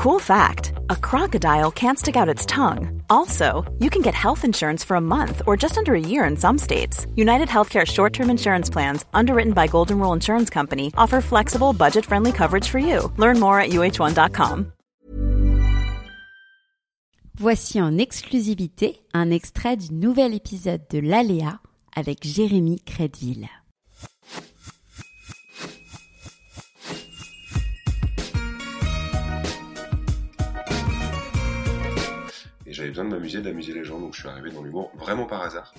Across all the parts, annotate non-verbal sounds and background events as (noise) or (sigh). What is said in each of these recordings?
Cool fact a crocodile can't stick out its tongue. Also, you can get health insurance for a month or just under a year in some states. United Healthcare short term insurance plans, underwritten by Golden Rule Insurance Company, offer flexible, budget friendly coverage for you. Learn more at uh1.com. Voici en exclusivité un extrait du nouvel épisode de L'Aléa avec Jérémy Crédville. Et j'avais besoin de m'amuser, d'amuser les gens, donc je suis arrivé dans l'humour vraiment par hasard.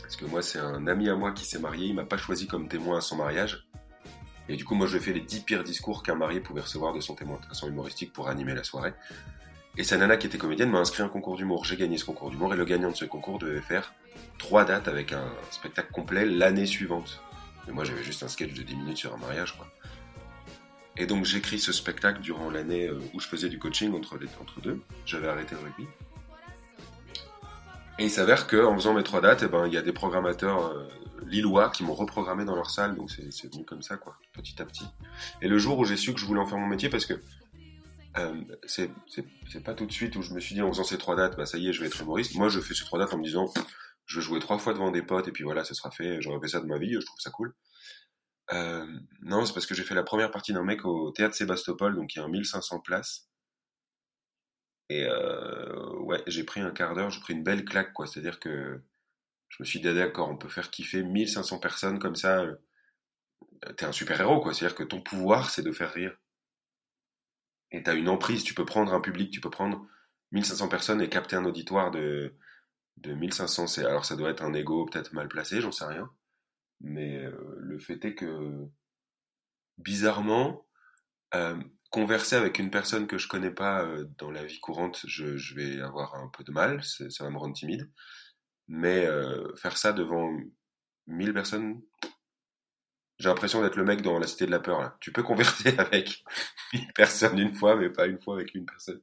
Parce que moi, c'est un ami à moi qui s'est marié, il m'a pas choisi comme témoin à son mariage. Et du coup, moi, je fais les 10 pires discours qu'un marié pouvait recevoir de son témoin de façon humoristique pour animer la soirée. Et sa nana qui était comédienne m'a inscrit un concours d'humour. J'ai gagné ce concours d'humour et le gagnant de ce concours devait faire trois dates avec un spectacle complet l'année suivante. Et moi, j'avais juste un sketch de 10 minutes sur un mariage, quoi. Et donc j'écris ce spectacle durant l'année euh, où je faisais du coaching entre, les, entre deux. J'avais arrêté le rugby. Et il s'avère qu'en faisant mes trois dates, eh ben, il y a des programmateurs euh, lillois qui m'ont reprogrammé dans leur salle, donc c'est venu comme ça, quoi, petit à petit. Et le jour où j'ai su que je voulais en faire mon métier, parce que euh, c'est pas tout de suite où je me suis dit en faisant ces trois dates, bah ça y est, je vais être humoriste. Moi, je fais ces trois dates en me disant, je vais jouer trois fois devant des potes, et puis voilà, ça sera fait, j'aurais fait ça de ma vie, je trouve ça cool. Euh, non, c'est parce que j'ai fait la première partie d'un mec au théâtre Sébastopol, donc il y a 1500 places. Et euh, ouais, j'ai pris un quart d'heure, j'ai pris une belle claque, quoi. C'est-à-dire que je me suis dit, d'accord, on peut faire kiffer 1500 personnes comme ça. Euh, t'es un super héros, quoi. C'est-à-dire que ton pouvoir, c'est de faire rire. Et t'as une emprise, tu peux prendre un public, tu peux prendre 1500 personnes et capter un auditoire de, de 1500. Alors ça doit être un ego peut-être mal placé, j'en sais rien. Mais euh, le fait est que, bizarrement, euh, converser avec une personne que je connais pas euh, dans la vie courante, je, je, vais avoir un peu de mal, ça va me rendre timide. Mais faire ça devant 1000 personnes, j'ai l'impression d'être le mec dans la cité de la peur. Là. Tu peux converser (laughs) avec 1000 personnes une fois, mais pas une fois avec une personne.